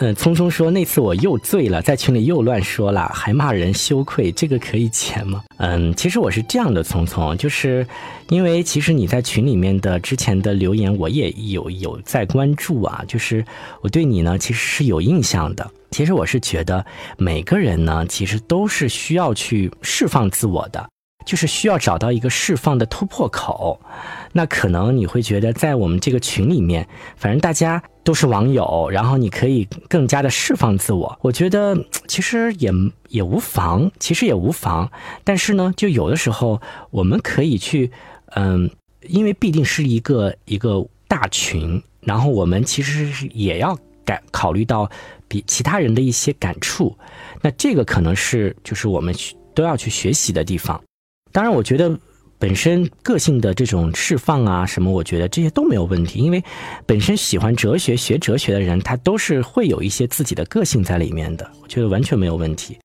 嗯，聪聪说那次我又醉了，在群里又乱说了，还骂人羞愧，这个可以减吗？嗯，其实我是这样的，聪聪，就是因为其实你在群里面的之前的留言，我也有有在关注啊，就是我对你呢其实是有印象的。其实我是觉得每个人呢，其实都是需要去释放自我的。就是需要找到一个释放的突破口，那可能你会觉得在我们这个群里面，反正大家都是网友，然后你可以更加的释放自我。我觉得其实也也无妨，其实也无妨。但是呢，就有的时候我们可以去，嗯，因为必定是一个一个大群，然后我们其实是也要感考虑到比其他人的一些感触。那这个可能是就是我们去都要去学习的地方。当然，我觉得本身个性的这种释放啊，什么，我觉得这些都没有问题，因为本身喜欢哲学、学哲学的人，他都是会有一些自己的个性在里面的，我觉得完全没有问题。